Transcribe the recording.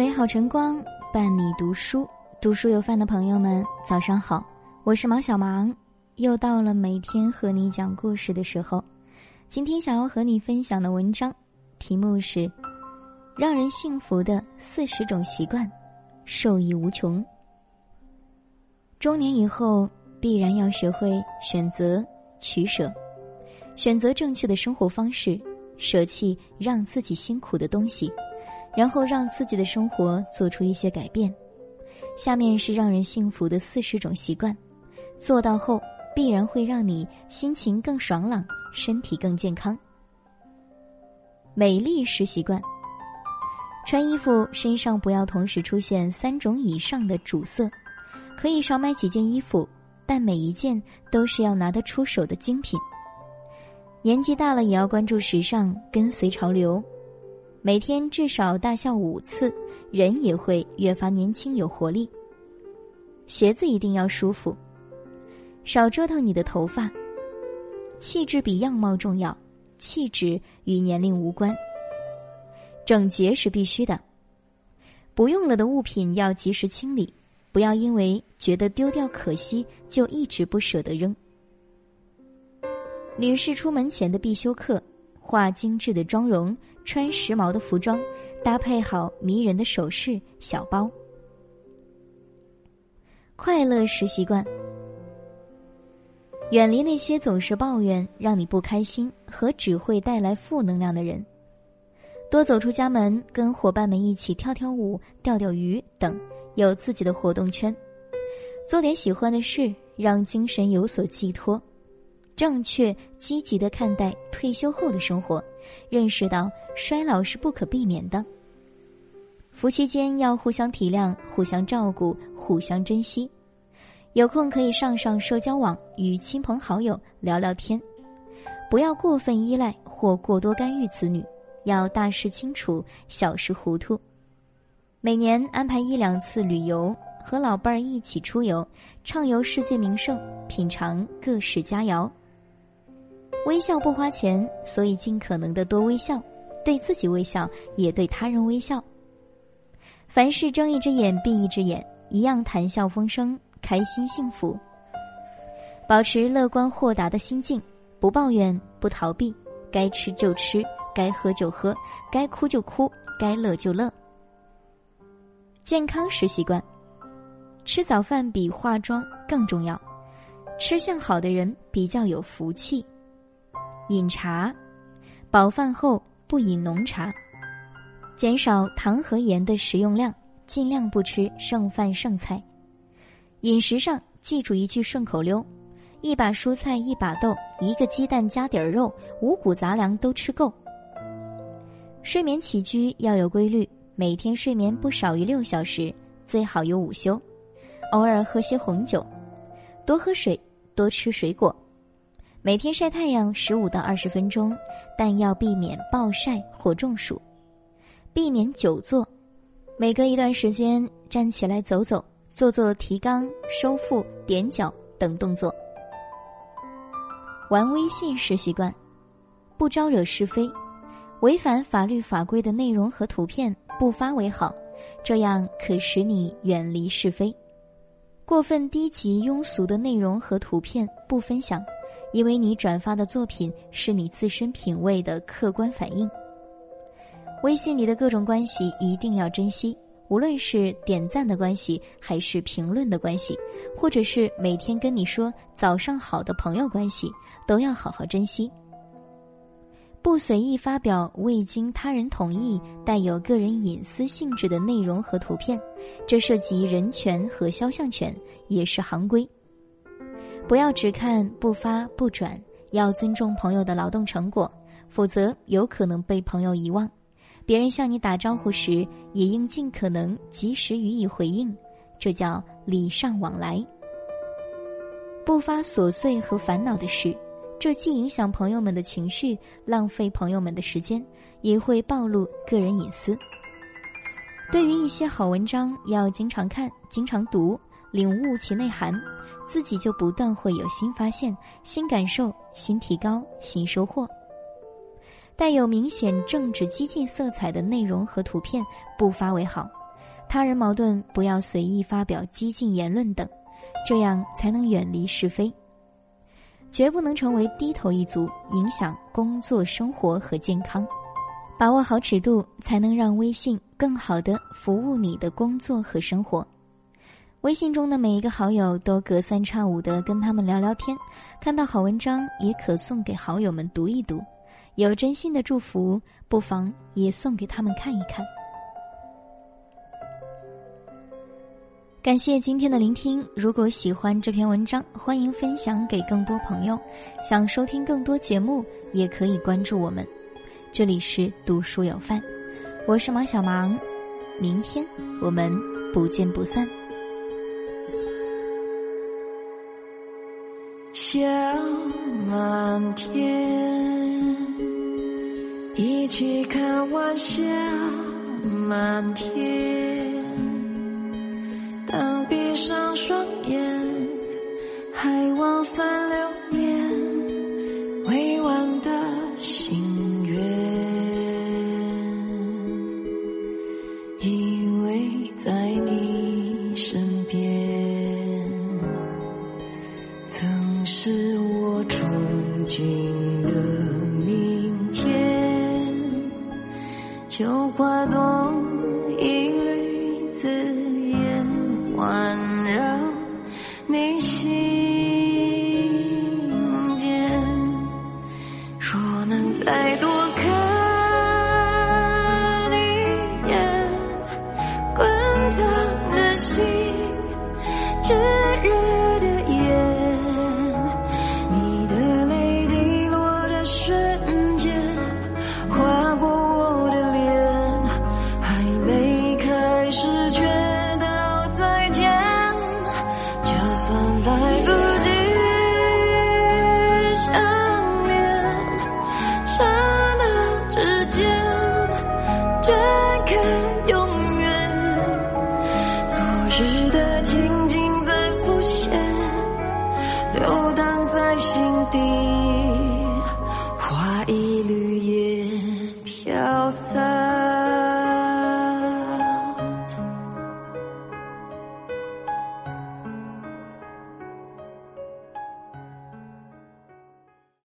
美好晨光伴你读书，读书有饭的朋友们，早上好，我是毛小芒，又到了每天和你讲故事的时候。今天想要和你分享的文章，题目是《让人幸福的四十种习惯》，受益无穷。中年以后，必然要学会选择、取舍，选择正确的生活方式，舍弃让自己辛苦的东西。然后让自己的生活做出一些改变。下面是让人幸福的四十种习惯，做到后必然会让你心情更爽朗，身体更健康。美丽是习惯。穿衣服身上不要同时出现三种以上的主色，可以少买几件衣服，但每一件都是要拿得出手的精品。年纪大了也要关注时尚，跟随潮流。每天至少大笑五次，人也会越发年轻有活力。鞋子一定要舒服，少折腾你的头发。气质比样貌重要，气质与年龄无关。整洁是必须的，不用了的物品要及时清理，不要因为觉得丢掉可惜就一直不舍得扔。女士出门前的必修课。化精致的妆容，穿时髦的服装，搭配好迷人的首饰、小包。快乐是习惯，远离那些总是抱怨让你不开心和只会带来负能量的人。多走出家门，跟伙伴们一起跳跳舞、钓钓鱼等，有自己的活动圈。做点喜欢的事，让精神有所寄托。正确积极的看待退休后的生活，认识到衰老是不可避免的。夫妻间要互相体谅、互相照顾、互相珍惜。有空可以上上社交网，与亲朋好友聊聊天。不要过分依赖或过多干预子女，要大事清楚，小事糊涂。每年安排一两次旅游，和老伴儿一起出游，畅游世界名胜，品尝各式佳肴。微笑不花钱，所以尽可能的多微笑，对自己微笑，也对他人微笑。凡事睁一只眼闭一只眼，一样谈笑风生，开心幸福。保持乐观豁达的心境，不抱怨，不逃避，该吃就吃，该喝就喝，该哭就哭，该乐就乐。健康是习惯，吃早饭比化妆更重要，吃相好的人比较有福气。饮茶，饱饭后不饮浓茶，减少糖和盐的食用量，尽量不吃剩饭剩菜。饮食上记住一句顺口溜：一把蔬菜一把豆，一个鸡蛋加点儿肉，五谷杂粮都吃够。睡眠起居要有规律，每天睡眠不少于六小时，最好有午休，偶尔喝些红酒，多喝水，多吃水果。每天晒太阳十五到二十分钟，但要避免暴晒或中暑，避免久坐，每隔一段时间站起来走走，做做提肛、收腹、踮脚等动作。玩微信是习惯，不招惹是非，违反法律法规的内容和图片不发为好，这样可使你远离是非。过分低级庸俗的内容和图片不分享。因为你转发的作品是你自身品味的客观反应。微信里的各种关系一定要珍惜，无论是点赞的关系，还是评论的关系，或者是每天跟你说早上好的朋友关系，都要好好珍惜。不随意发表未经他人同意、带有个人隐私性质的内容和图片，这涉及人权和肖像权，也是行规。不要只看不发不转，要尊重朋友的劳动成果，否则有可能被朋友遗忘。别人向你打招呼时，也应尽可能及时予以回应，这叫礼尚往来。不发琐碎和烦恼的事，这既影响朋友们的情绪，浪费朋友们的时间，也会暴露个人隐私。对于一些好文章，要经常看，经常读，领悟其内涵。自己就不断会有新发现、新感受、新提高、新收获。带有明显政治激进色彩的内容和图片不发为好，他人矛盾不要随意发表激进言论等，这样才能远离是非。绝不能成为低头一族，影响工作、生活和健康。把握好尺度，才能让微信更好的服务你的工作和生活。微信中的每一个好友都隔三差五的跟他们聊聊天，看到好文章也可送给好友们读一读，有真心的祝福，不妨也送给他们看一看。感谢今天的聆听，如果喜欢这篇文章，欢迎分享给更多朋友。想收听更多节目，也可以关注我们。这里是读书有范，我是马小芒，明天我们不见不散。笑满天，一起看晚霞满天。当闭上双眼，还往返就化作一缕紫烟，环绕你心间。若能再多看一眼，滚烫的心，炙 should